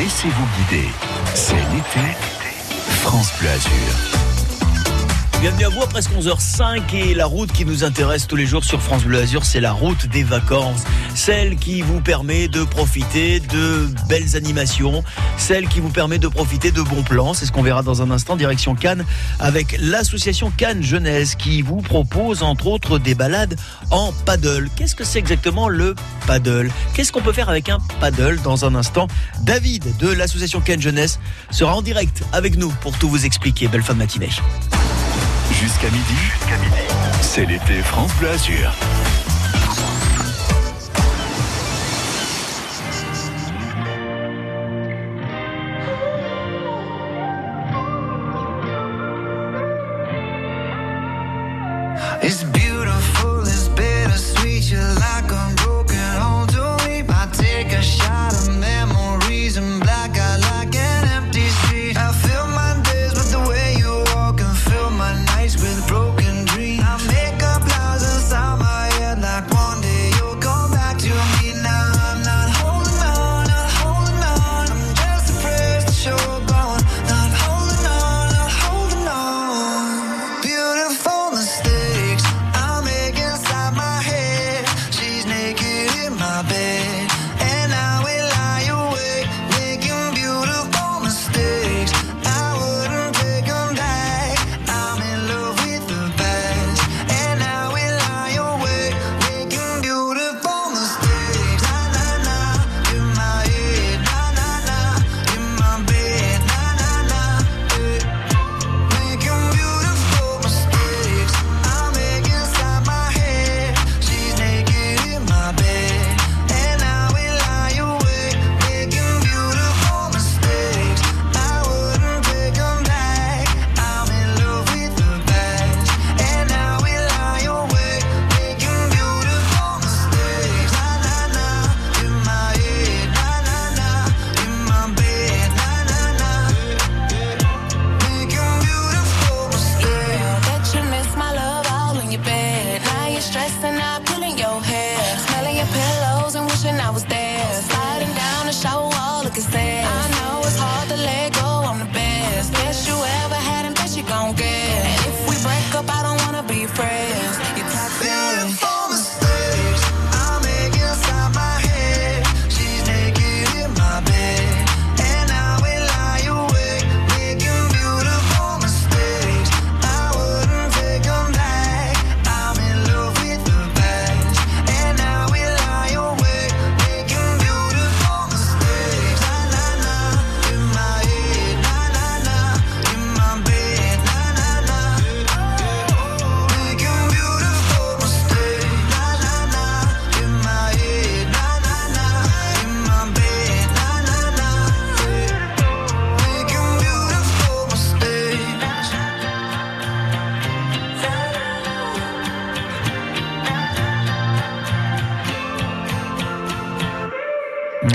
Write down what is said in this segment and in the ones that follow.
Laissez-vous guider. C'est l'été. France Bleu Azur. Bienvenue à vous à presque 11h05 et la route qui nous intéresse tous les jours sur France Bleu Azur, c'est la route des vacances. Celle qui vous permet de profiter de belles animations, celle qui vous permet de profiter de bons plans. C'est ce qu'on verra dans un instant, direction Cannes, avec l'association Cannes Jeunesse qui vous propose entre autres des balades en paddle. Qu'est-ce que c'est exactement le paddle? Qu'est-ce qu'on peut faire avec un paddle dans un instant? David de l'association Cannes Jeunesse sera en direct avec nous pour tout vous expliquer. Belle fin de matinée. Jusqu'à midi, c'est l'été France Bleu Azur.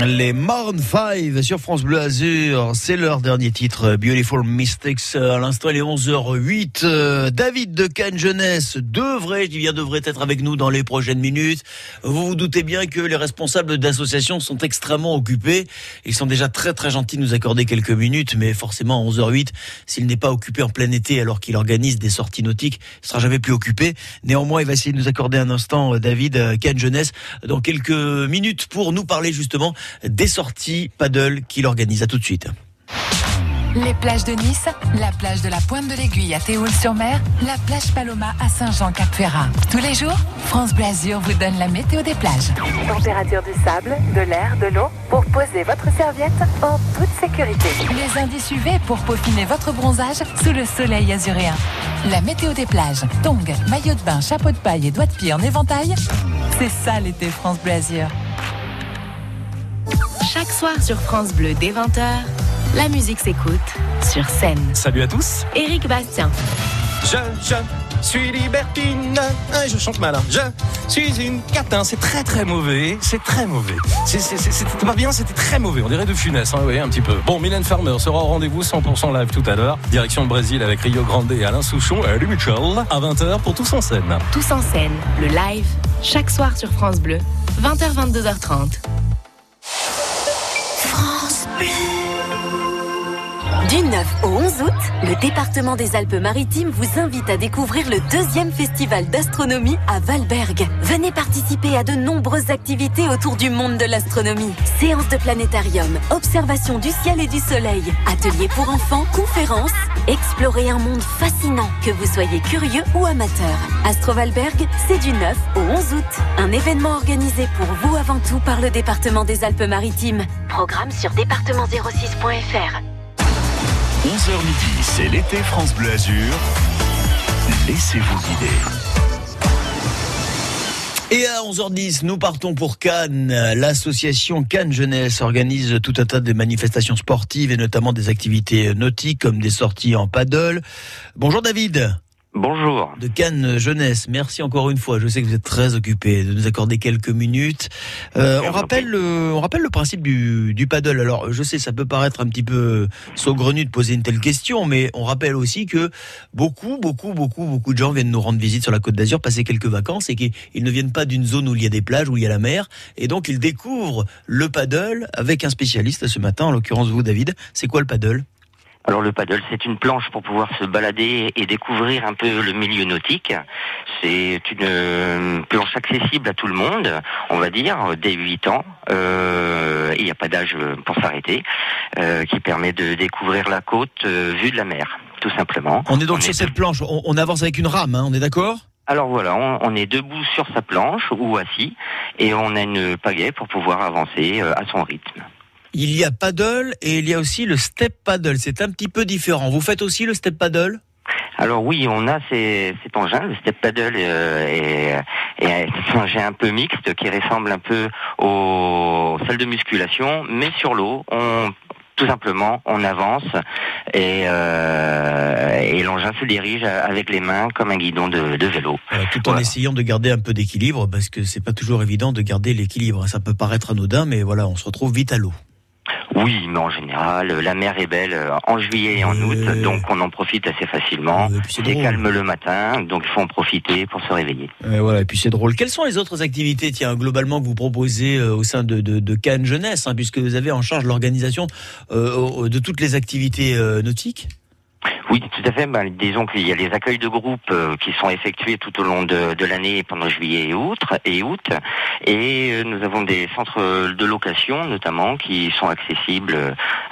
Les Maroon 5 sur France Bleu Azur, c'est leur dernier titre, Beautiful Mystics. À l'instant, il est 11h08. Euh, David de Cannes Jeunesse devrait, je devrait être avec nous dans les prochaines minutes. Vous vous doutez bien que les responsables d'associations sont extrêmement occupés. Ils sont déjà très très gentils de nous accorder quelques minutes, mais forcément à 11h08, s'il n'est pas occupé en plein été alors qu'il organise des sorties nautiques, il sera jamais plus occupé. Néanmoins, il va essayer de nous accorder un instant, euh, David, euh, Cannes Jeunesse, dans quelques minutes pour nous parler justement des sorties paddle qu'il organise. À tout de suite. Les plages de Nice, la plage de la Pointe de l'Aiguille à Théoul-sur-Mer, la plage Paloma à Saint-Jean-Cap-Ferrat. Tous les jours, France Blasure vous donne la météo des plages. Température du sable, de l'air, de l'eau pour poser votre serviette en toute sécurité. Les indices UV pour peaufiner votre bronzage sous le soleil azuréen. La météo des plages, tongs, maillot de bain, chapeau de paille et doigts de pied en éventail. C'est ça l'été France Blasure. Chaque soir sur France Bleu dès 20h, la musique s'écoute sur scène. Salut à tous. Éric Bastien, Je, je suis libertine. Ah, je chante mal. hein. Je suis une catin. C'est très très mauvais. C'est très mauvais. C'était pas bien, c'était très mauvais. On dirait de funès, hein, voyez, un petit peu. Bon, Mylène Farmer sera au rendez-vous 100% live tout à l'heure. Direction le Brésil avec Rio Grande et Alain Souchon et Louis Mitchell à 20h pour tous en scène. tous en scène, le live, chaque soir sur France Bleu, 20h-22h30. France Du 9 au 11 août, le département des Alpes-Maritimes vous invite à découvrir le deuxième festival d'astronomie à Valberg. Venez participer à de nombreuses activités autour du monde de l'astronomie. Séances de planétarium, observation du ciel et du soleil, ateliers pour enfants, conférences. Explorez un monde fascinant, que vous soyez curieux ou amateur. Astro Valberg, c'est du 9 au 11 août. Un événement organisé pour vous avant tout par le département des Alpes-Maritimes. Programme sur département06.fr. 11h midi, c'est l'été France Bleu Azur. Laissez-vous guider. Et à 11h10, nous partons pour Cannes. L'association Cannes Jeunesse organise tout un tas de manifestations sportives et notamment des activités nautiques comme des sorties en paddle. Bonjour David. Bonjour. De Cannes Jeunesse, merci encore une fois. Je sais que vous êtes très occupé de nous accorder quelques minutes. Euh, on rappelle le, on rappelle le principe du, du paddle. Alors, je sais, ça peut paraître un petit peu saugrenu de poser une telle question, mais on rappelle aussi que beaucoup, beaucoup, beaucoup, beaucoup de gens viennent nous rendre visite sur la Côte d'Azur, passer quelques vacances et qu'ils ne viennent pas d'une zone où il y a des plages, où il y a la mer, et donc ils découvrent le paddle avec un spécialiste ce matin, en l'occurrence vous, David. C'est quoi le paddle? Alors le paddle, c'est une planche pour pouvoir se balader et découvrir un peu le milieu nautique. C'est une euh, planche accessible à tout le monde, on va dire, dès 8 ans. Euh, Il n'y a pas d'âge pour s'arrêter, euh, qui permet de découvrir la côte euh, vue de la mer, tout simplement. On est donc sur cette planche, on, on avance avec une rame, hein, on est d'accord? Alors voilà, on, on est debout sur sa planche ou assis, et on a une pagaie pour pouvoir avancer euh, à son rythme. Il y a paddle et il y a aussi le step paddle. C'est un petit peu différent. Vous faites aussi le step paddle? Alors oui, on a ces, cet engin, le step paddle euh, et, et un engin un peu mixte qui ressemble un peu aux salles de musculation, mais sur l'eau. On tout simplement, on avance et, euh, et l'engin se dirige avec les mains comme un guidon de, de vélo. Euh, tout en Voilà. essayant de garder un peu d'équilibre, parce que c'est pas toujours évident de garder l'équilibre. Ça peut paraître anodin, mais voilà, on se retrouve vite à l'eau. Oui, mais en général, la mer est belle euh, en juillet et en août, Euh. donc on en profite assez facilement. Et c'est calme le matin, donc il faut en profiter pour se réveiller. Euh, voilà, et puis c'est drôle. Quelles sont les autres activités, tiens, globalement, que vous proposez euh, au sein de, de, de Cannes Jeunesse, hein, puisque vous avez en charge l'organisation euh, de toutes les activités euh, nautiques? Oui, tout à fait. Ben, disons qu'il y a les accueils de groupe euh, qui sont effectués tout au long de, l'année pendant juillet et août, et août. Et euh, nous avons des centres de location, notamment, qui sont accessibles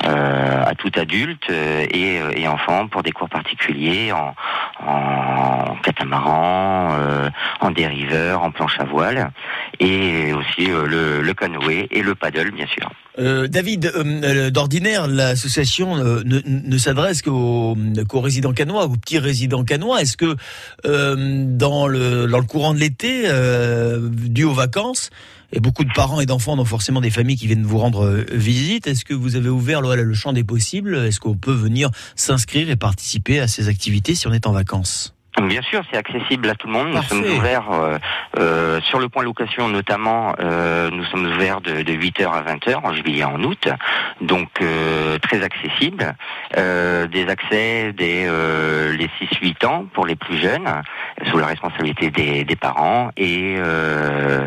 euh, à tout adulte et, et enfant pour des cours particuliers en, catamaran, en dériveur, en planche à voile, et aussi le, le canoë et le paddle, bien sûr. David, d'ordinaire, l'association ne, ne s'adresse qu'aux qu'aux résidents canois, aux petits résidents canois. Est-ce que euh, dans, le, courant de l'été, euh, dû aux vacances, et beaucoup de parents et d'enfants ont forcément des familles qui viennent vous rendre euh, visite, est-ce que vous avez ouvert le, le champ des possibles? Est-ce qu'on peut venir s'inscrire et participer à ces activités si on est en vacances? Bien sûr, c'est accessible à tout le monde. Nous sommes ouverts euh, euh, sur le point location notamment. euh, nous sommes ouverts de, de 8h à 20h en juillet et en août, donc euh, très accessible. Euh, des accès dès euh, les 6-8 ans pour les plus jeunes, sous la responsabilité des, des parents et euh,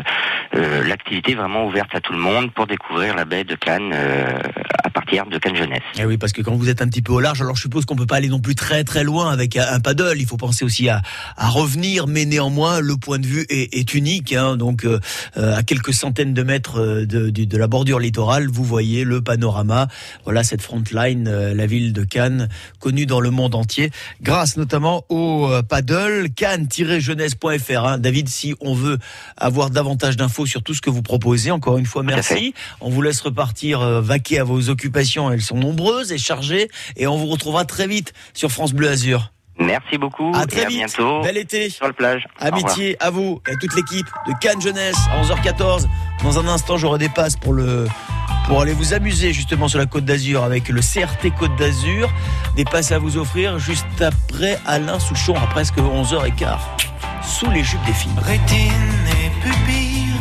euh, l'activité vraiment ouverte à tout le monde pour découvrir la baie de Cannes euh, à partir de Cannes Jeunesse. Eh oui, parce que quand vous êtes un petit peu au large, alors je suppose qu'on peut pas aller non plus très très loin avec un paddle. Il faut penser aussi à, à revenir, mais néanmoins le point de vue est, est unique. Hein, donc euh, à quelques centaines de mètres euh, de, de- de la bordure littorale, vous voyez le panorama. Voilà cette frontline, euh, la ville de Cannes, connue dans le monde entier, grâce notamment au euh, paddle cannes-jeunesse.fr. Hein. David, si on veut avoir davantage d'infos sur tout ce que vous proposez, encore une fois, merci. On vous laisse repartir euh, vaquer à vos occupations. Elles sont nombreuses et chargées. Et on vous retrouvera très vite sur France Bleu Azur. Merci beaucoup À et très à vite. bientôt Bel été. sur la plage. Amitié à vous et à toute l'équipe de Cannes Jeunesse à 11h14. Dans un instant, j'aurai des passes pour le pour aller vous amuser justement sur la Côte d'Azur avec le CRT Côte d'Azur. Des passes à vous offrir juste après Alain Souchon à presque 11h15 sous les jupes des filles. Rétine et pupille,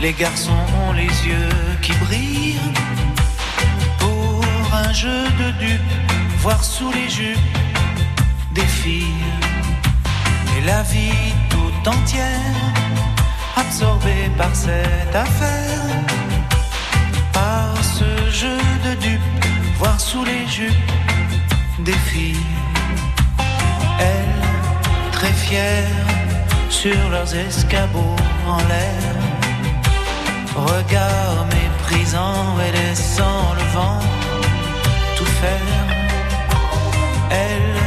les garçons ont les yeux qui brillent. Pour un jeu de dupes, voir sous les jupes des filles. Et la vie tout entière, absorbée par cette affaire. Par ce jeu de dupes, jupes des filles. Elles, très fières, sur leurs escabeaux en l'air. Regard méprisant et laissant le vent tout faire. Elles,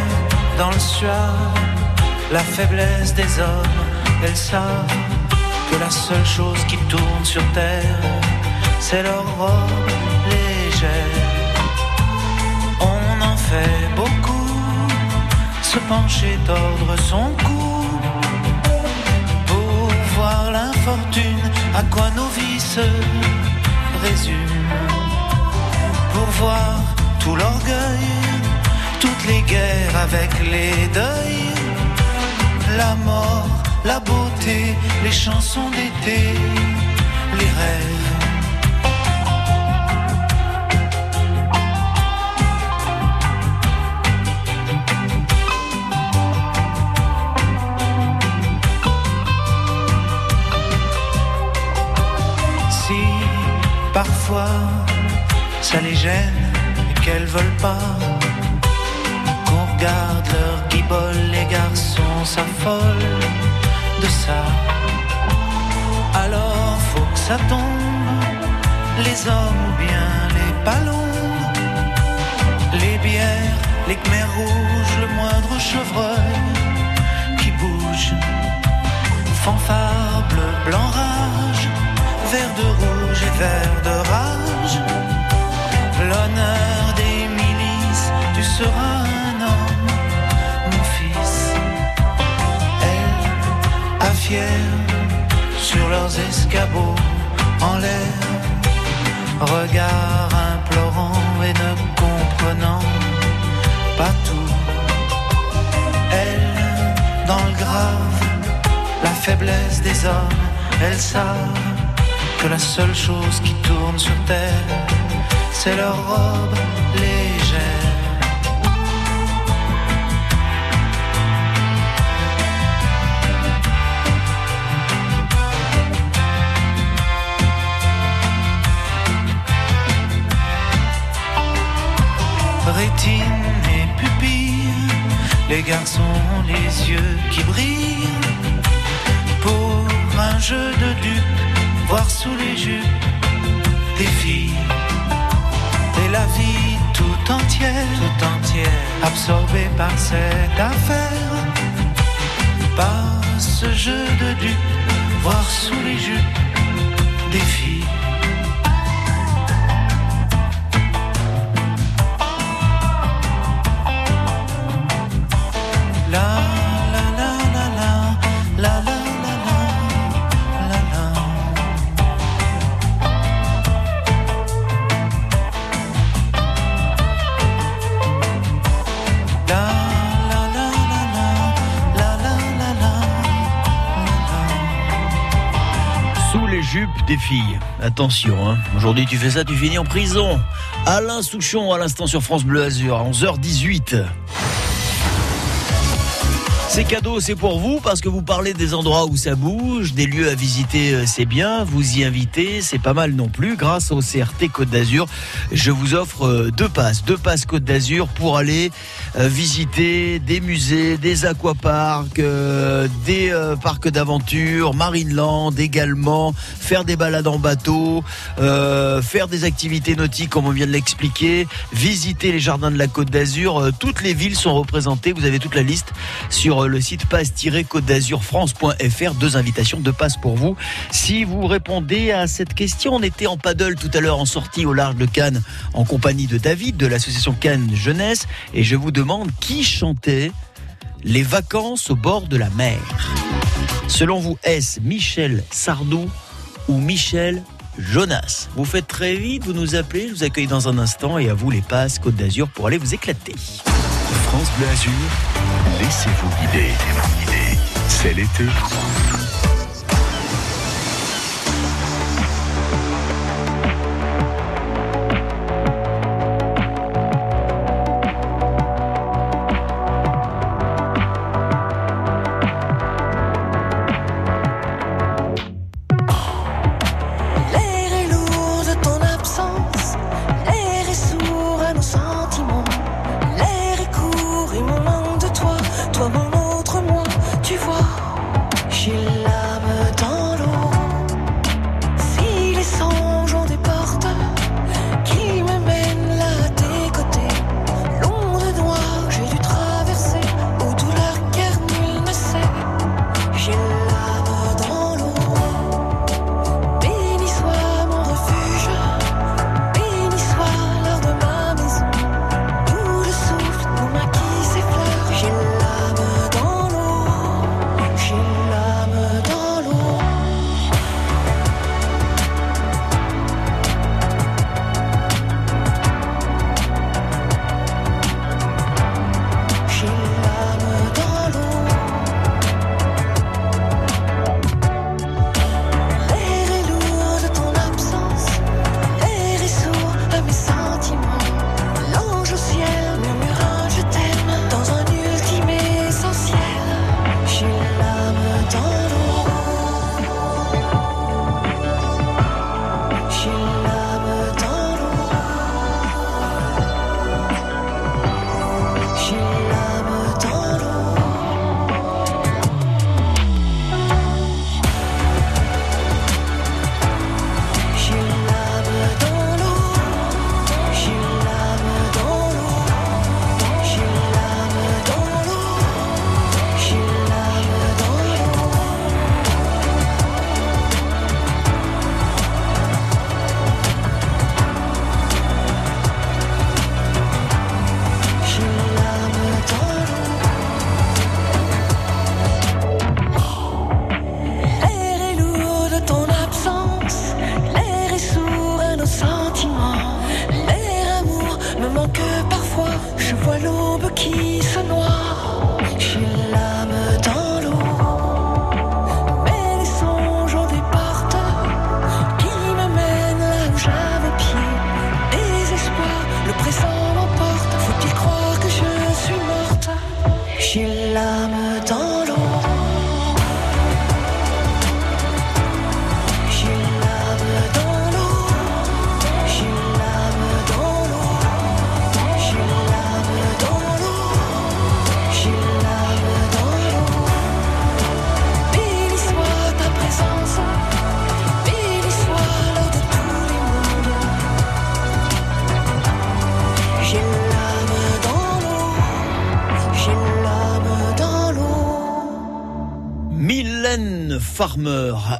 dans le soir, la faiblesse des hommes, elles savent que la seule chose qui tourne sur terre, c'est leur robe légère. On en fait beaucoup, se pencher, tordre son cou, pour voir l'infortune, à quoi nos vies se résument, pour voir tout l'orgueil, toutes les guerres avec les deuils, la mort, la beauté, les chansons d'été, les rêves. Si parfois ça les gêne et qu'elles veulent pas qu'on regarde leur guibole, les garçons s'affolent de ça. Alors faut que ça tombe, les hommes ou bien les ballons, les bières, les khmers rouges, le moindre chevreuil qui bouge. Fanfare bleu, blanc, rage, vert de rouge et vert de rage. L'honneur des milices, tu seras Sur leurs escabeaux, en l'air, regard implorant et ne comprenant pas tout. Elle, dans le grave, la faiblesse des hommes, elles savent que la seule chose qui tourne sur terre, c'est leur robe légère. Rétine et pupille, les garçons ont les yeux qui brillent. Pour un jeu de dupes, voir sous les jupes des filles. Et la vie tout entière, tout entière, absorbée par cette affaire, par ce jeu de dupes, voir sous les jupes des filles. Des filles. Attention, hein. aujourd'hui tu fais ça, tu finis en prison. Alain Souchon à l'instant sur France Bleu Azur à 11h18. C'est cadeau, c'est pour vous parce que vous parlez des endroits où ça bouge, des lieux à visiter, euh, c'est bien. Vous y invitez, c'est pas mal non plus. Grâce au CRT Côte d'Azur, je vous offre euh, deux passes, deux passes Côte d'Azur pour aller visiter des musées, des aquaparks, euh, des euh, parcs d'aventure, Marineland également, faire des balades en bateau, euh, faire des activités nautiques comme on vient de l'expliquer, visiter les jardins de la Côte d'Azur. Euh, toutes les villes sont représentées. Vous avez toute la liste sur euh, le site passe-côte d'Azur France.fr. Deux invitations, deux passes pour vous. Si vous répondez à cette question, on était en paddle tout à l'heure en sortie au large de Cannes en compagnie de David de l'association Cannes Jeunesse et je vous demande qui chantait les vacances au bord de la mer. Selon vous, est-ce Michel Sardou ou Michel Jonas? Vous faites très vite, vous nous appelez, je vous accueille dans un instant et à vous les passes Côte d'Azur pour aller vous éclater. France Bleu Azur, laissez-vous guider. C'est l'été.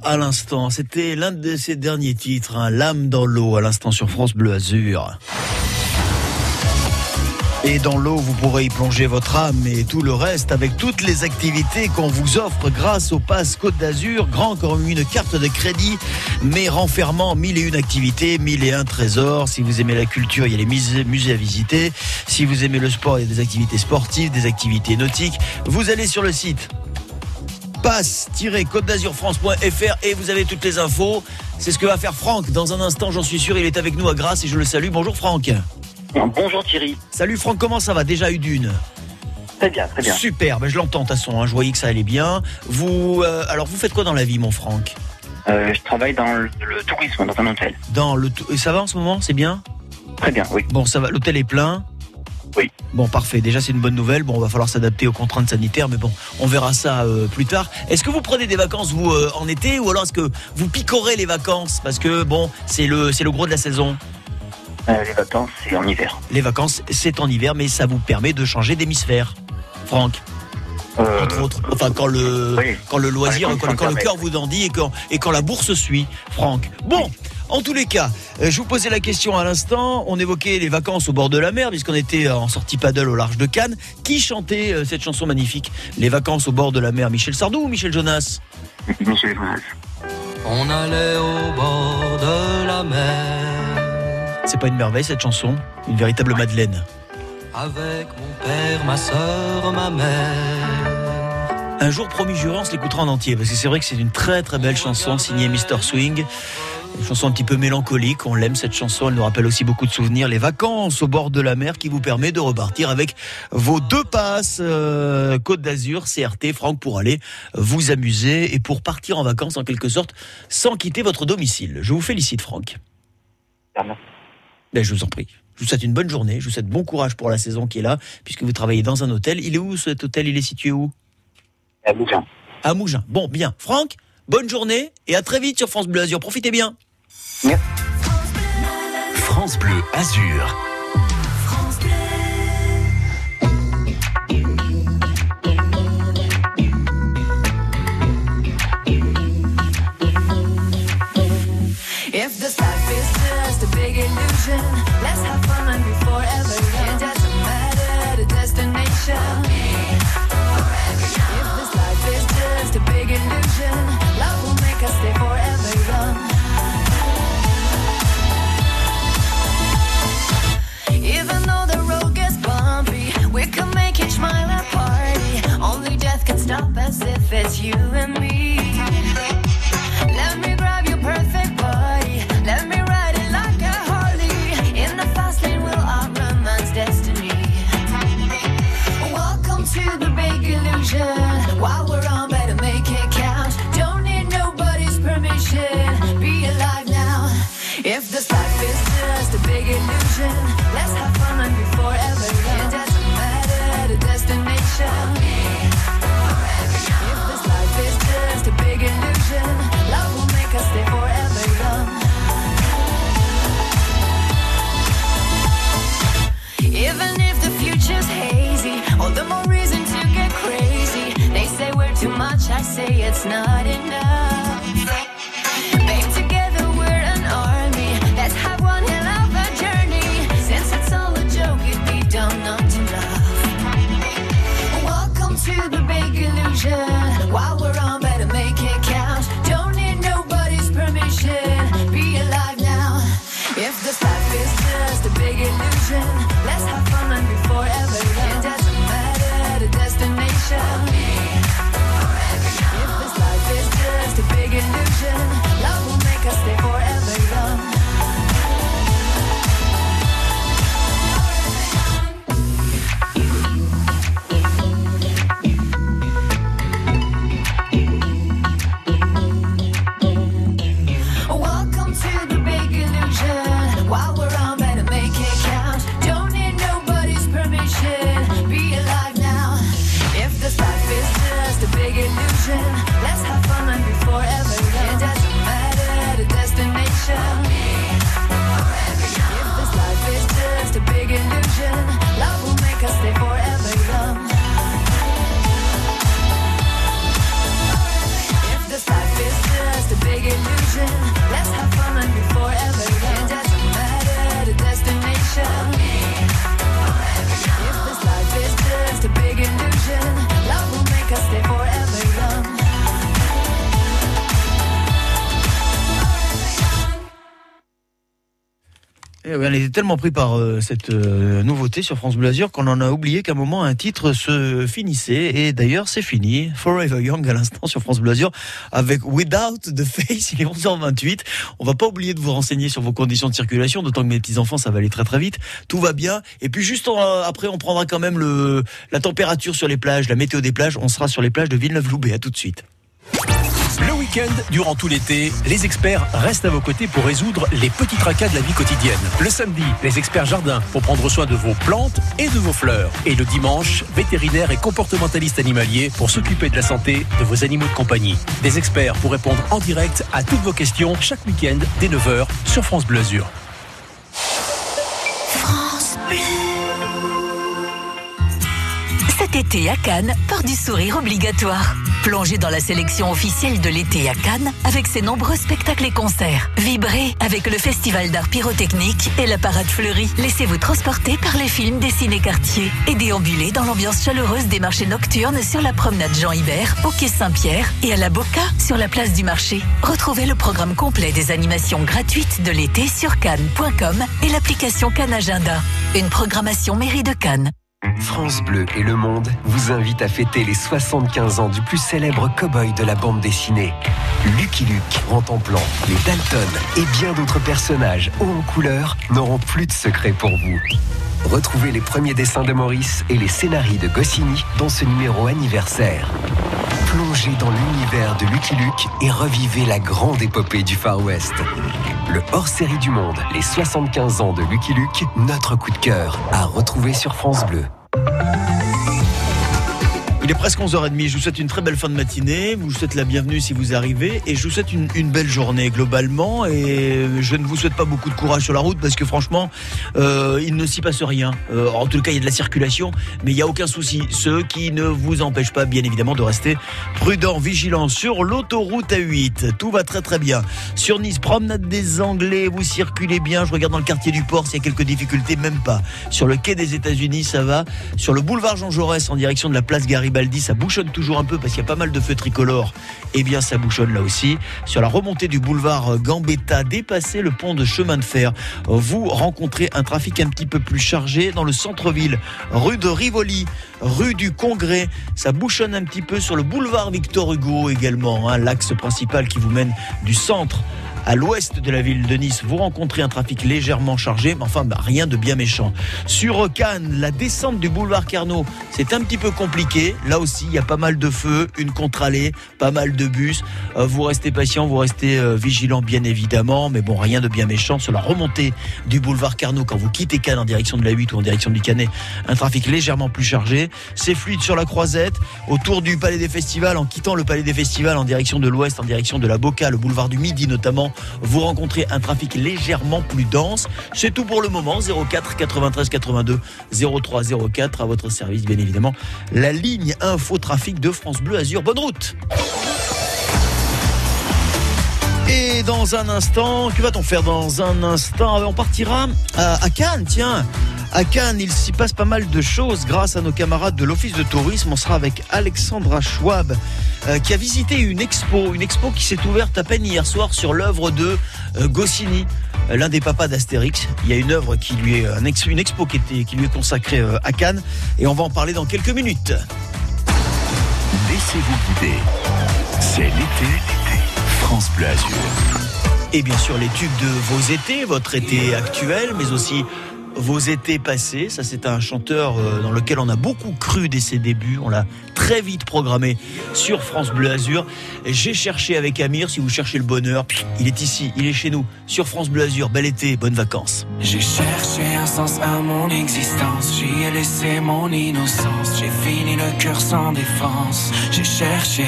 À l'instant, c'était l'un de ses derniers titres, hein, L'âme dans l'eau à l'instant sur France Bleu Azur. Et dans l'eau, vous pourrez y plonger votre âme et tout le reste avec toutes les activités qu'on vous offre grâce au Pass Côte d'Azur, grand comme une carte de crédit, mais renfermant mille et une activités, mille et un trésors. Si vous aimez la culture, il y a les musées, musées à visiter. Si vous aimez le sport, il y a des activités sportives, des activités nautiques. Vous allez sur le site passe-côte d'azurfrance.fr et vous avez toutes les infos. C'est ce que va faire Franck. Dans un instant, j'en suis sûr, il est avec nous à Grasse et je le salue. Bonjour Franck. Bonjour Thierry. Salut Franck, comment ça va? Déjà eu d'une Très bien, très bien. Super, ben je l'entends de toute façon, hein, je voyais que ça allait bien. Vous, euh, alors vous faites quoi dans la vie mon Franck? Euh, je travaille dans le, le tourisme, dans un hôtel. Dans le et ça va en ce moment, c'est bien? Très bien, oui. Bon, ça va, l'hôtel est plein Oui. Bon, parfait. Déjà, c'est une bonne nouvelle. Bon, on va falloir s'adapter aux contraintes sanitaires, mais bon, on verra ça euh, plus tard. Est-ce que vous prenez des vacances, vous, euh, en été, ou alors est-ce que vous picorez les vacances? Parce que, bon, c'est le, c'est le gros de la saison. Euh, les vacances, c'est en hiver. Les vacances, c'est en hiver, mais ça vous permet de changer d'hémisphère. Franck, entre autres. Enfin, quand le, oui. quand le loisir, Ouais, quand, quand quand le cœur vous en dit et quand, et quand la bourse suit, Franck. Bon. En tous les cas, euh, je vous posais la question à l'instant. On évoquait les vacances au bord de la mer, puisqu'on était en sortie paddle au large de Cannes. Qui chantait euh, cette chanson magnifique Les vacances au bord de la mer? Michel Sardou ou Michel Jonas? Michel Jonas. On allait au bord de la mer C'est pas une merveille cette chanson? Une véritable Madeleine. avec mon père, ma soeur, ma mère. Un jour promis juré, on se l'écoutera en entier, parce que c'est vrai que c'est une très très belle chanson signée Mr. Swing. Une chanson un petit peu mélancolique, on l'aime cette chanson, elle nous rappelle aussi beaucoup de souvenirs. Les vacances au bord de la mer qui vous permet de repartir avec vos deux passes euh, Côte d'Azur, CRT, Franck, pour aller vous amuser et pour partir en vacances en quelque sorte sans quitter votre domicile. Je vous félicite Franck. Ben, je vous en prie. Je vous souhaite une bonne journée, je vous souhaite bon courage pour la saison qui est là, puisque vous travaillez dans un hôtel. Il est où cet hôtel? Il est situé où? À Mougins. à Mougins. Bon, bien. Franck, bonne journée et à très vite sur France Bleu Azur. Profitez bien. France Bleu Azur. If this life is just a big illusion, up as if it's you and me. Eh on était tellement pris par euh, cette euh, nouveauté sur France Bleu Azur qu'on en a oublié qu'à un moment un titre se finissait et d'ailleurs c'est fini. Forever Young à l'instant sur France Bleu Azur avec Without the Face, il est 11h28. On va pas oublier de vous renseigner sur vos conditions de circulation, d'autant que mes petits enfants ça va aller très très vite. Tout va bien et puis juste après on prendra quand même le la température sur les plages, la météo des plages. On sera sur les plages de Villeneuve-Loubet. À tout de suite. Week-end, durant tout l'été, les experts restent à vos côtés pour résoudre les petits tracas de la vie quotidienne. Le samedi, les experts jardins pour prendre soin de vos plantes et de vos fleurs. Et le dimanche, vétérinaires et comportementalistes animaliers pour s'occuper de la santé de vos animaux de compagnie. Des experts pour répondre en direct à toutes vos questions chaque week-end dès 9h sur France Bleu Azur. France Bleu. Été à Cannes, port du sourire obligatoire. Plongez dans la sélection officielle de l'été à Cannes avec ses nombreux spectacles et concerts. Vibrez avec le festival d'art pyrotechnique et la parade fleurie. Laissez-vous transporter par les films des ciné-quartiers et déambulez dans l'ambiance chaleureuse des marchés nocturnes sur la promenade Jean Hibert, au quai Saint-Pierre et à la Boca sur la place du marché. Retrouvez le programme complet des animations gratuites de l'été sur cannes.com et l'application Cannes Agenda. Une programmation mairie de Cannes. France Bleu et Le Monde vous invitent à fêter les 75 ans du plus célèbre cow-boy de la bande dessinée. Lucky Luke, Plan, les Dalton et bien d'autres personnages hauts en couleur n'auront plus de secret pour vous. Retrouvez les premiers dessins de Maurice et les scénarios de Goscinny dans ce numéro anniversaire. Plongez dans l'univers de Lucky Luke et revivez la grande épopée du Far West. Le hors-série du monde, les 75 ans de Lucky Luke, notre coup de cœur, à retrouver sur France Bleu. Il est presque 11h30. Je vous souhaite une très belle fin de matinée. Je vous souhaite la bienvenue si vous arrivez. Et je vous souhaite une, belle journée globalement. Et je ne vous souhaite pas beaucoup de courage sur la route parce que franchement, euh, il ne s'y passe rien. Euh, en tout cas, il y a de la circulation, mais il n'y a aucun souci. Ce qui ne vous empêche pas, bien évidemment, de rester prudent, vigilant sur l'autoroute A8. Tout va très très bien. Sur Nice, promenade des Anglais, vous circulez bien. Je regarde dans le quartier du port s'il y a quelques difficultés, même pas. Sur le quai des États-Unis, ça va. Sur le boulevard Jean Jaurès en direction de la place Garibaldi, ça bouchonne toujours un peu parce qu'il y a pas mal de feux tricolores. Eh bien, ça bouchonne là aussi. Sur la remontée du boulevard Gambetta, dépassez le pont de chemin de fer, vous rencontrez un trafic un petit peu plus chargé dans le centre-ville, rue de Rivoli, rue du Congrès. Ça bouchonne un petit peu sur le boulevard Victor Hugo également, hein, l'axe principal qui vous mène du centre à l'ouest de la ville de Nice, vous rencontrez un trafic légèrement chargé, mais enfin bah, rien de bien méchant. Sur Cannes, la descente du boulevard Carnot, c'est un petit peu compliqué. Là aussi, il y a pas mal de feux, une contre-allée, pas mal de bus. Euh, vous restez patient, vous restez euh, vigilant bien évidemment, mais bon, rien de bien méchant. Sur la remontée du boulevard Carnot, quand vous quittez Cannes en direction de la 8 ou en direction du Canet, un trafic légèrement plus chargé. C'est fluide sur la croisette, autour du Palais des Festivals, en quittant le Palais des Festivals en direction de l'ouest, en direction de la Boca, le boulevard du Midi notamment vous rencontrez un trafic légèrement plus dense. C'est tout pour le moment. 04 93 82 03 04 à votre service, bien évidemment. La ligne info trafic de France Bleu Azur. Bonne route. Et dans un instant, que va-t-on faire dans un instant? On partira à, Cannes, tiens. À Cannes, il s'y passe pas mal de choses grâce à nos camarades de l'Office de tourisme. On sera avec Alexandra Schwab euh, qui a visité une expo, une expo qui s'est ouverte à peine hier soir sur l'œuvre de euh, Goscinny, euh, l'un des papas d'Astérix. Il y a une œuvre qui lui est expo qui lui est consacrée euh, à Cannes et on va en parler dans quelques minutes. Laissez-vous guider. C'est l'été. Et bien sûr les tubes de vos étés, votre été actuel, mais aussi vos étés passés. Ça, c'est un chanteur euh, dans lequel on a beaucoup cru dès ses débuts. On l'a très vite programmé sur France Bleu Azur. J'ai cherché avec Amir, si vous cherchez le bonheur, il est ici, il est chez nous, sur France Bleu Azur. Bel été, bonnes vacances. J'ai cherché un sens à mon existence, j'y ai laissé mon innocence, j'ai fini le cœur sans défense, j'ai cherché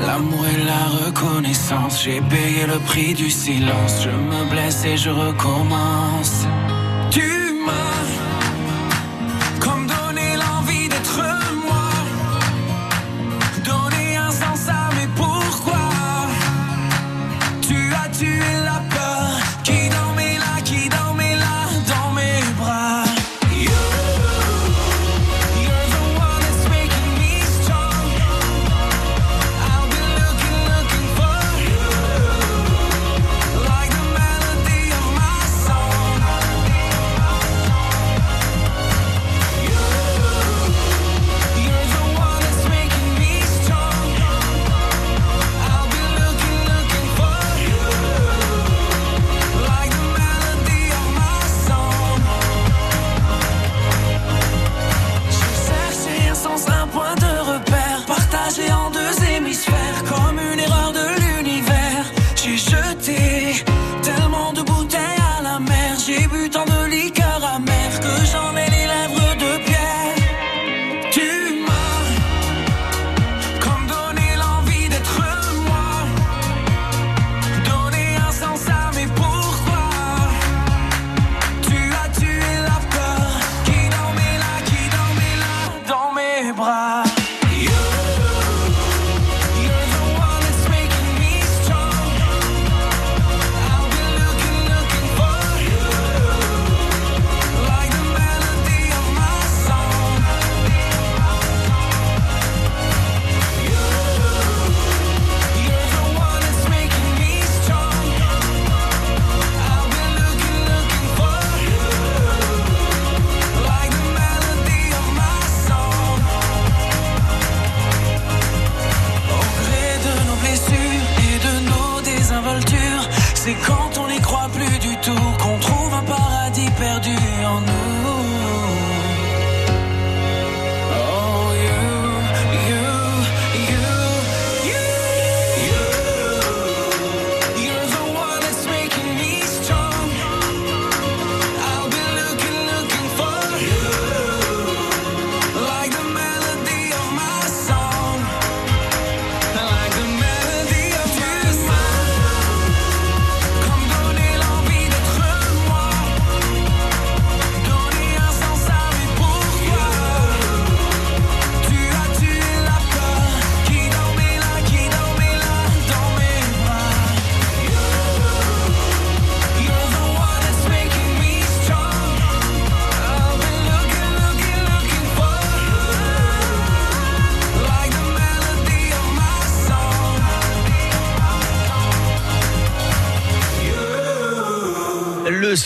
l'amour et la reconnaissance, j'ai payé le prix du silence, je me blesse et je recommence. Tu tué la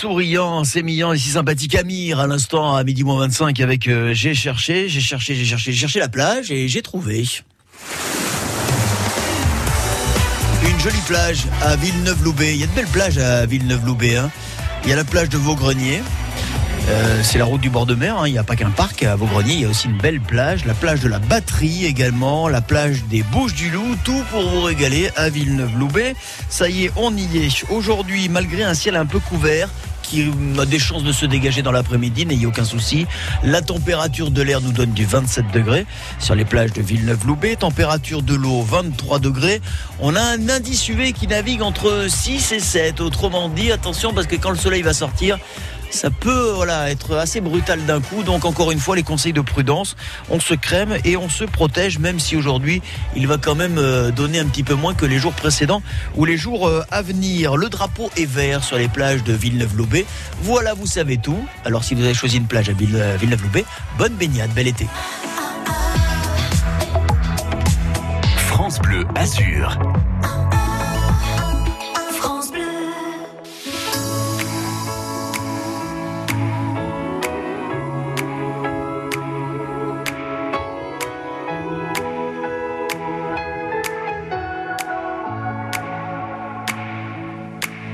souriant, sémillant et si sympathique Amir à l'instant à midi moins 25 avec euh, J'ai cherché, j'ai cherché, j'ai cherché, j'ai cherché la plage et j'ai trouvé. Une jolie plage à Villeneuve-Loubet. Il y a de belles plages à Villeneuve-Loubet. hein. Il y a la plage de Vaugrenier. Euh, c'est la route du bord de mer, hein. il n'y a pas qu'un parc à Vaugrenier, il y a aussi une belle plage, la plage de la Batterie également, la plage des Bouches du Loup, tout pour vous régaler à Villeneuve-Loubet. Ça y est, on y est. Aujourd'hui, malgré un ciel un peu couvert, qui a des chances de se dégager dans l'après-midi, n'ayez aucun souci. La température de l'air nous donne du 27 degrés sur les plages de Villeneuve-Loubet, température de l'eau 23 degrés. On a un indice UV qui navigue entre 6 et 7. Autrement dit, attention parce que quand le soleil va sortir, ça peut être assez brutal d'un coup. Donc encore une fois, les conseils de prudence. On se crème et on se protège, même si aujourd'hui il va quand même euh, donner un petit peu moins que les jours précédents ou les jours euh, à venir. Le drapeau est vert sur les plages de Villeneuve-Loubet. Voilà, vous savez tout. Alors si vous avez choisi une plage à euh, Villeneuve-Loubet, bonne baignade, bel été. France Bleu Azur.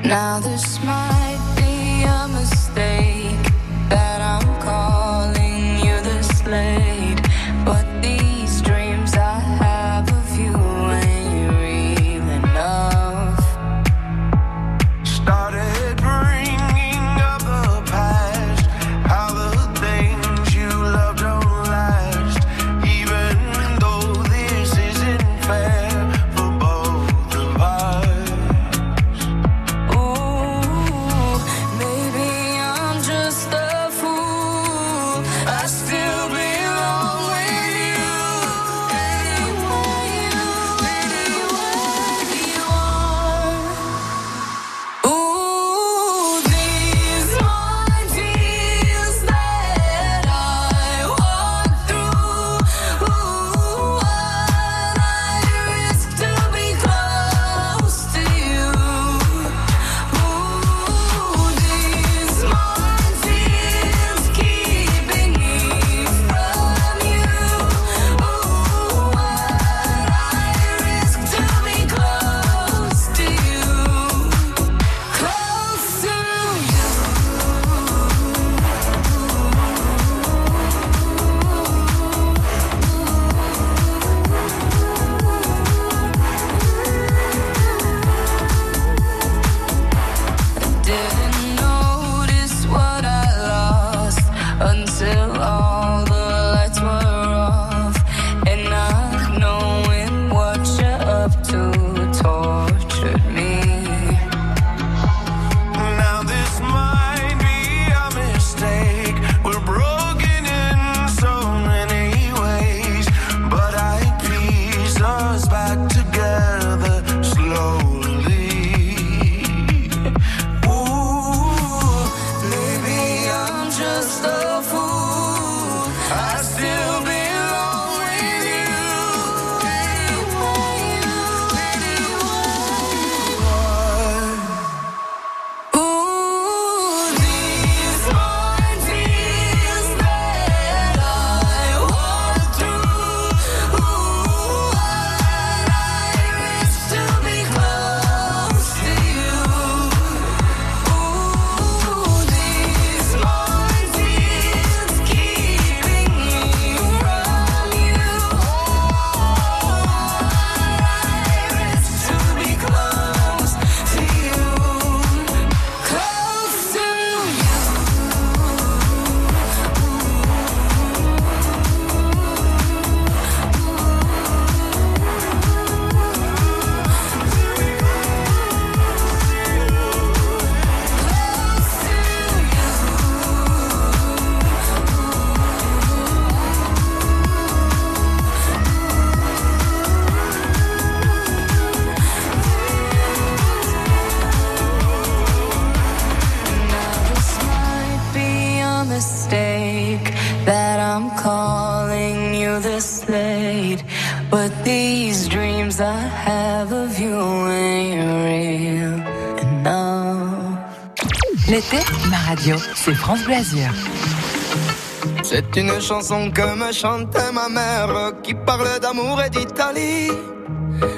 Now this might C'est une chanson que me chantait ma mère qui parle d'amour et d'Italie.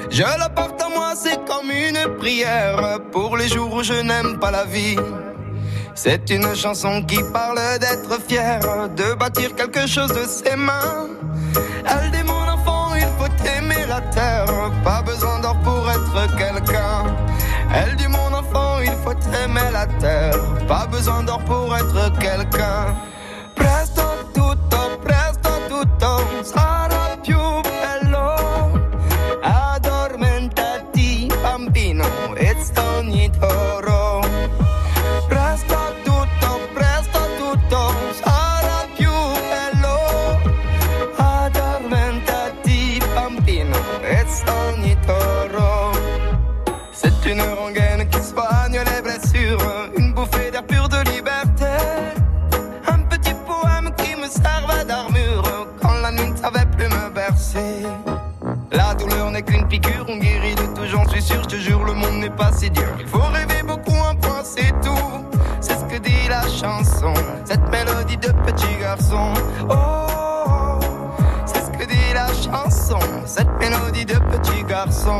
Je la porte à moi, c'est comme une prière pour les jours où je n'aime pas la vie. C'est une chanson qui parle d'être fier, de bâtir quelque chose de ses mains. Elle dit mon enfant, il faut aimer la terre, pas besoin d'or pour être quelqu'un. Elle dit mon enfant, il faut aimer la terre, pas besoin d'or pour être quelqu'un. Oh, c'est ce que dit la chanson, cette mélodie de petit garçon.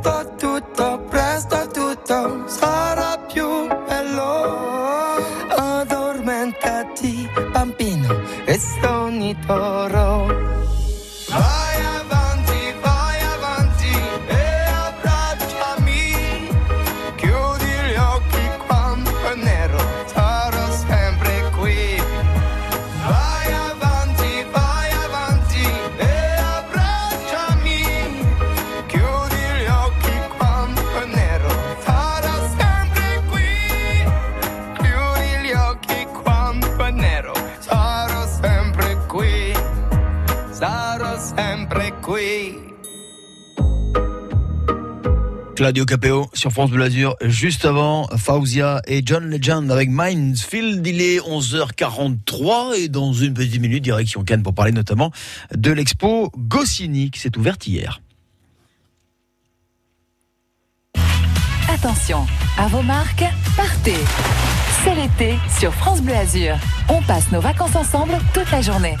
Presto tutto, presto Claudio Capeo sur France Bleu Azur, juste avant Fauzia et John Legend avec Mindsfield. Il est 11h43 et dans une petite minute, direction Cannes pour parler notamment de l'expo Goscinny qui s'est ouverte hier. Attention, à vos marques, partez. C'est l'été sur France Bleu Azur. On passe nos vacances ensemble toute la journée.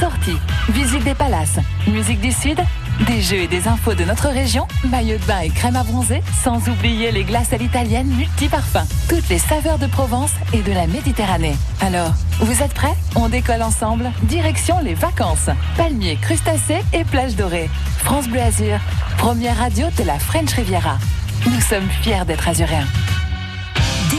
Sorties, visite des palaces, musique du Sud, des jeux et des infos de notre région, maillots de bain et crème à bronzer, sans oublier les glaces à l'italienne multiparfums. Toutes les saveurs de Provence et de la Méditerranée. Alors, vous êtes prêts? On décolle ensemble, direction les vacances. Palmiers, crustacés et plages dorées. France Bleu Azur, première radio de la French Riviera. Nous sommes fiers d'être azuréens.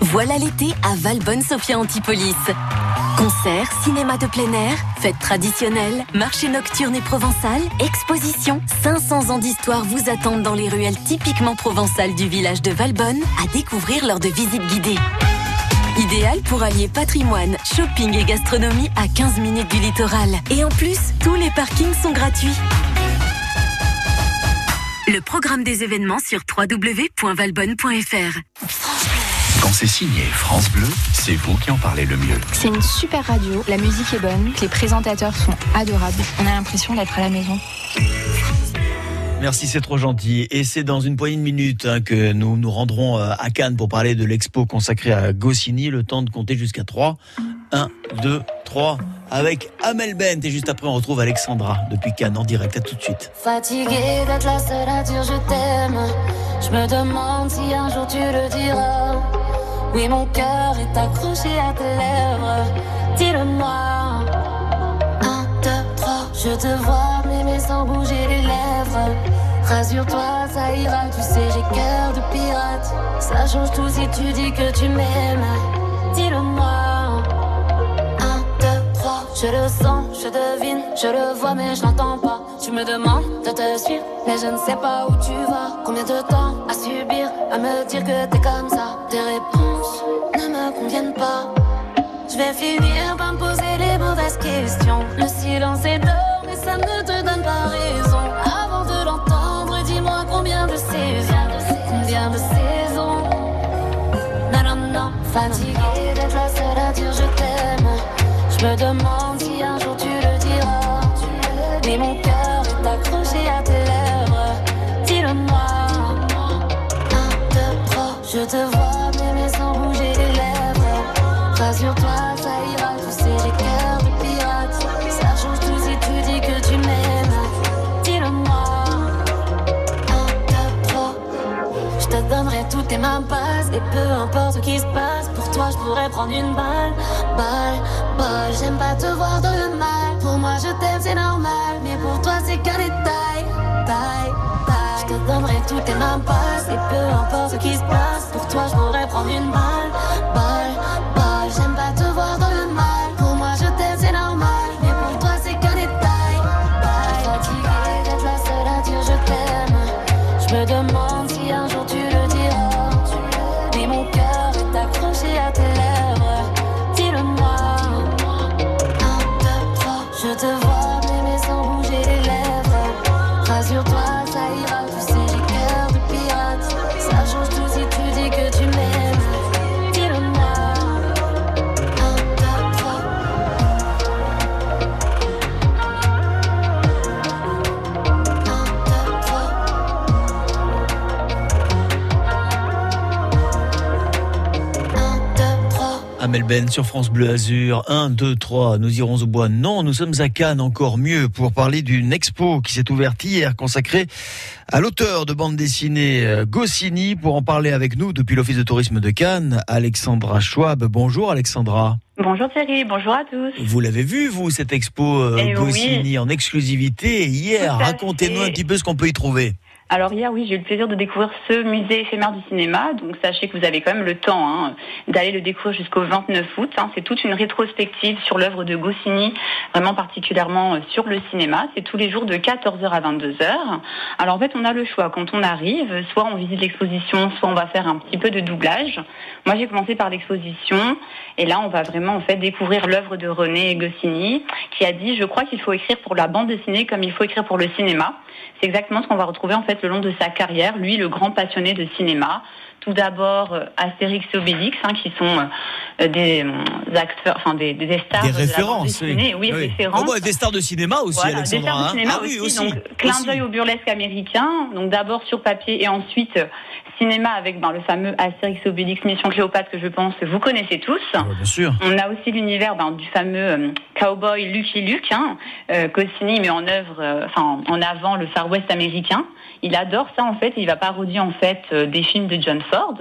Voilà l'été à Valbonne-Sophia Antipolis. Concerts, cinéma de plein air, fêtes traditionnelles, marché nocturne et provençal, expositions, 500 ans d'histoire vous attendent dans les ruelles typiquement provençales du village de Valbonne à découvrir lors de visites guidées. Idéal pour allier patrimoine, shopping et gastronomie à 15 minutes du littoral. Et en plus, tous les parkings sont gratuits. Le programme des événements sur www.valbonne.fr. Quand c'est signé France Bleu, c'est vous qui en parlez le mieux. C'est une super radio, la musique est bonne, les présentateurs sont adorables. On a l'impression d'être à la maison. Merci, c'est trop gentil. Et c'est dans une poignée de minutes hein, que nous nous rendrons euh, à Cannes pour parler de l'expo consacrée à Goscinny. Le temps de compter jusqu'à 3. 1, 2, 3. Avec Amel Bent. Et juste après, on retrouve Alexandra depuis Cannes en direct. À tout de suite. Fatiguée d'être la seule à dire je t'aime. Je me demande si un jour tu le diras. Oui, mon cœur est accroché à tes lèvres. Dis-le-moi. Je te vois m'aimer sans bouger les lèvres. Rassure-toi, ça ira. Tu sais, j'ai cœur de pirate. Ça change tout si tu dis que tu m'aimes. Dis-le-moi. Un, deux, trois. Je le sens, je devine, je le vois, mais je l'entends pas. Tu me demandes de te suivre, mais je ne sais pas où tu vas. Combien de temps à subir, à me dire que t'es comme ça? Tes réponses ne me conviennent pas. Je vais finir par me poser les mauvaises questions. Le silence est mais ne te donne pas raison. Avant de l'entendre, dis-moi combien de saisons, combien de saisons. Non, non, fatiguée d'être la seule à dire je t'aime. Je me demande si un jour tu le diras. Mais mon cœur est à tes lèvres. Dis-le-moi. Un, deux, trois. Je te vois tes mains passes Et peu importe ce qui se passe Pour toi je pourrais prendre une balle. Balle, balle J'aime pas te voir dans le mal. Pour moi je t'aime c'est normal. Mais pour toi c'est qu'un détail. Taille, taille. Je te donnerai toutes tes mains passes Et peu importe ce qui se passe Pour toi je pourrais prendre une balle. Balle, Sur France Bleu Azur. 1, 2, 3. Nous irons au bois. Non, nous sommes à Cannes, encore mieux, pour parler d'une expo qui s'est ouverte hier, consacrée à l'auteur de bande dessinée euh, Goscinny. Pour en parler avec nous, depuis l'Office de tourisme de Cannes, Alexandra Schwab. Bonjour Alexandra. Bonjour Thierry, bonjour à tous. Vous l'avez vu, vous, cette expo euh, Eh oui. Goscinny en exclusivité hier. Racontez-nous un petit peu ce qu'on peut y trouver. Alors hier, oui, j'ai eu le plaisir de découvrir ce musée éphémère du cinéma. Donc sachez que vous avez quand même le temps hein, d'aller le découvrir jusqu'au 29 août. hein. C'est toute une rétrospective sur l'œuvre de Goscinny, vraiment particulièrement euh, sur le cinéma. C'est tous les jours de 14h à 22h. Alors en fait, on a le choix. Quand on arrive, soit on visite l'exposition, soit on va faire un petit peu de doublage. Moi, j'ai commencé par l'exposition. Et là, on va vraiment en fait découvrir l'œuvre de René Goscinny, qui a dit, je crois qu'il faut écrire pour la bande dessinée comme il faut écrire pour le cinéma. C'est exactement ce qu'on va retrouver en fait le long de sa carrière. Lui, le grand passionné de cinéma. Tout d'abord euh, Astérix et Obélix, hein, qui sont euh, des euh, acteurs, enfin des, des stars Des de la références. Oui, oui. références. Oh, bah, des stars de cinéma aussi, Voilà, des stars de hein. cinéma ah oui, aussi, donc clin d'œil au burlesque américain. Donc d'abord sur papier et ensuite cinéma avec ben, le fameux Astérix et Obélix Mission Cléopâtre que je pense vous connaissez tous. Bien sûr. On a aussi l'univers ben, du fameux euh, cowboy Lucky Luke, hein, euh, Goscinny met en œuvre, euh, enfin en avant le Far West américain. Il adore ça en fait. Il va parodier en fait euh, des films de John Ford.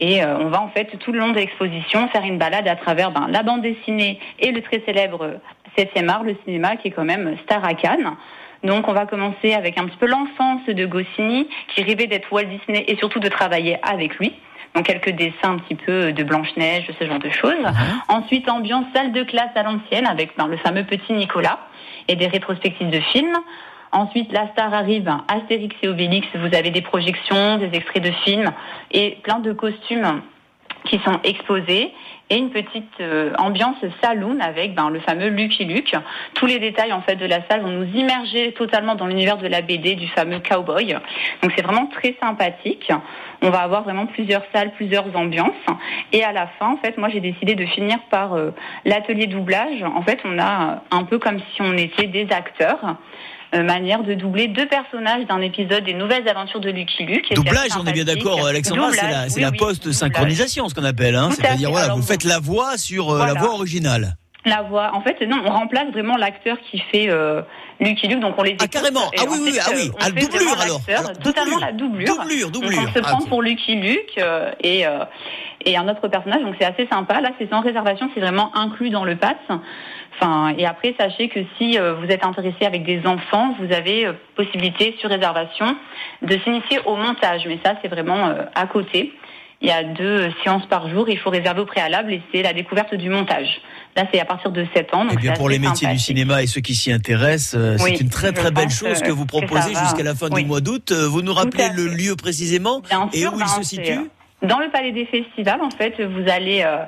Et euh, on va en fait tout le long de l'exposition faire une balade à travers ben, la bande dessinée et le très célèbre 7e art, le cinéma qui est quand même star à Cannes. Donc on va commencer avec un petit peu l'enfance de Goscinny qui rêvait d'être Walt Disney et surtout de travailler avec lui. Donc quelques dessins un petit peu de Blanche-Neige, ce genre de choses. Ensuite ambiance salle de classe à l'ancienne avec ben, le fameux petit Nicolas et des rétrospectives de films. Ensuite, la star arrive, Astérix et Obélix, vous avez des projections, des extraits de films et plein de costumes qui sont exposés et une petite euh, ambiance saloon avec ben, le fameux Lucky Luke. Tous les détails en fait de la salle vont nous immerger totalement dans l'univers de la BD du fameux cowboy. Donc c'est vraiment très sympathique. On va avoir vraiment plusieurs salles, plusieurs ambiances. Et à la fin, en fait, moi j'ai décidé de finir par euh, l'atelier doublage. En fait, on a un peu comme si on était des acteurs. Euh, manière de doubler deux personnages d'un épisode des Nouvelles Aventures de Lucky Luke. Et Doublage, on est bien d'accord, Alexandra, c'est la, oui, la post-synchronisation, ce qu'on appelle. Hein. C'est-à-dire, voilà, vous faites la voix sur euh, la voix originale. La voix. En fait, non, on remplace vraiment l'acteur qui fait euh, Lucky Luke, donc on les écoute. carrément. Et Ah oui, oui, fait, ah oui. euh, on Ah, fait doublure, alors. Alors, totalement la doublure. Doublure, doublure. Donc on se Ah, prend ok. pour Lucky Luke euh, et euh, et un autre personnage, donc c'est assez sympa. Là, c'est sans réservation, c'est vraiment inclus dans le pass. Enfin, et après, sachez que si euh, vous êtes intéressé avec des enfants, vous avez euh, possibilité sur réservation de s'initier au montage. Mais ça, c'est vraiment euh, à côté. Il y a deux euh, séances par jour. Il faut réserver au préalable et c'est la découverte du montage. Là, c'est à partir de 7 ans. Donc Eh bien, pour les métiers du cinéma et ceux qui s'y intéressent, euh, Oui, c'est une très très belle chose euh, que vous que ça proposez jusqu'à la fin Oui. du mois d'août. Euh, Vous nous rappelez le lieu précisément Bien et sûr, où ben, il se situe? euh, Dans le palais des festivals, en fait, vous allez euh,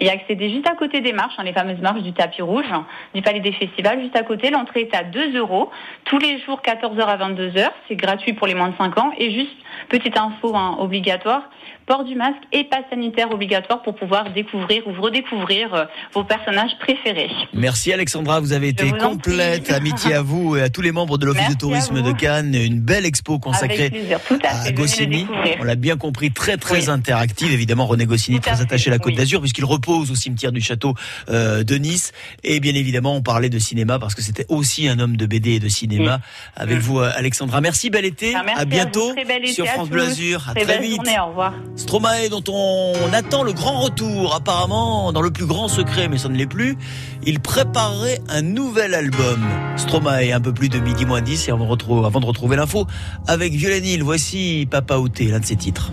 y accéder juste à côté des marches, hein, les fameuses marches du tapis rouge du palais des festivals. Juste à côté, l'entrée est à 2 euros. Tous les jours, 14h à 22h. C'est gratuit pour les moins de 5 ans. Et juste, petite info hein, obligatoire, port du masque et passe sanitaire obligatoire pour pouvoir découvrir ou redécouvrir euh, vos personnages préférés. Merci Alexandra, vous avez été vous complète. Amitié à vous et à tous les membres de l'Office de tourisme de Cannes. Une belle expo consacrée plaisir, à à Goscinny. On l'a bien compris, très très interactive. Évidemment, René Goscinny très attaché à la Côte d'Azur puisqu'il repose au cimetière du château euh, de Nice. Et bien évidemment, on parlait de cinéma parce que c'était aussi un homme de BD et de cinéma. Avec vous, euh, Alexandra. Merci, bel été. Ah, merci à bientôt été sur à France. Bleu Azur. À Très vite. journée, au revoir. Stromae dont on attend le grand retour, apparemment dans le plus grand secret, mais ça ne l'est plus. Il préparerait un nouvel album. Stromae, un peu plus de midi moins 10, et avant de retrouver, avant de retrouver l'info, avec Violaine Hill, voici Papa Outé, l'un de ses titres.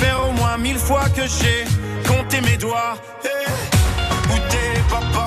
faire au moins mille fois que j'ai compté mes doigts. Eh, Où t'es papa,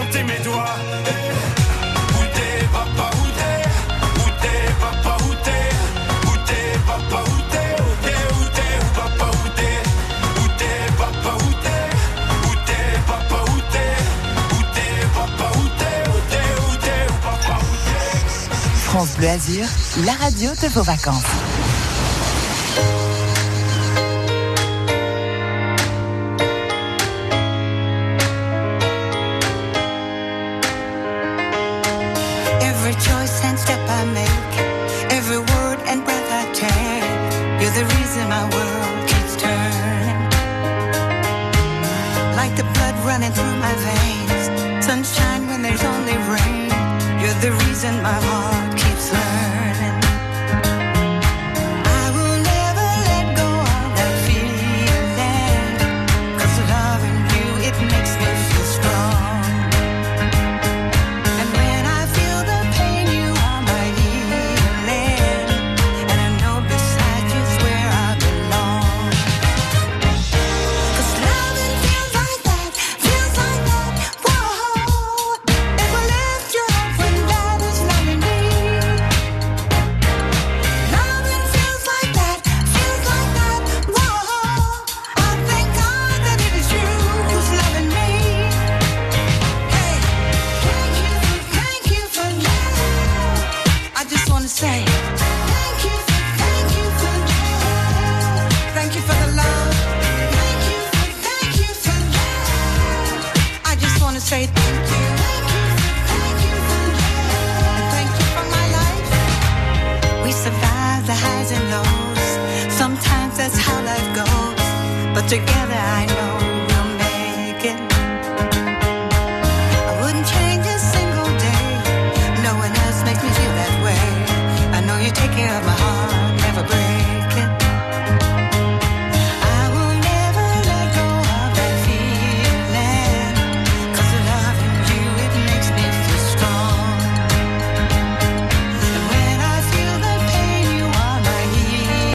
La radio de vos vacances. Every choice and step I make, every word and breath I take, you're the reason my world keeps turning. Like the blood running through my veins, sunshine when there's only rain, you're the reason my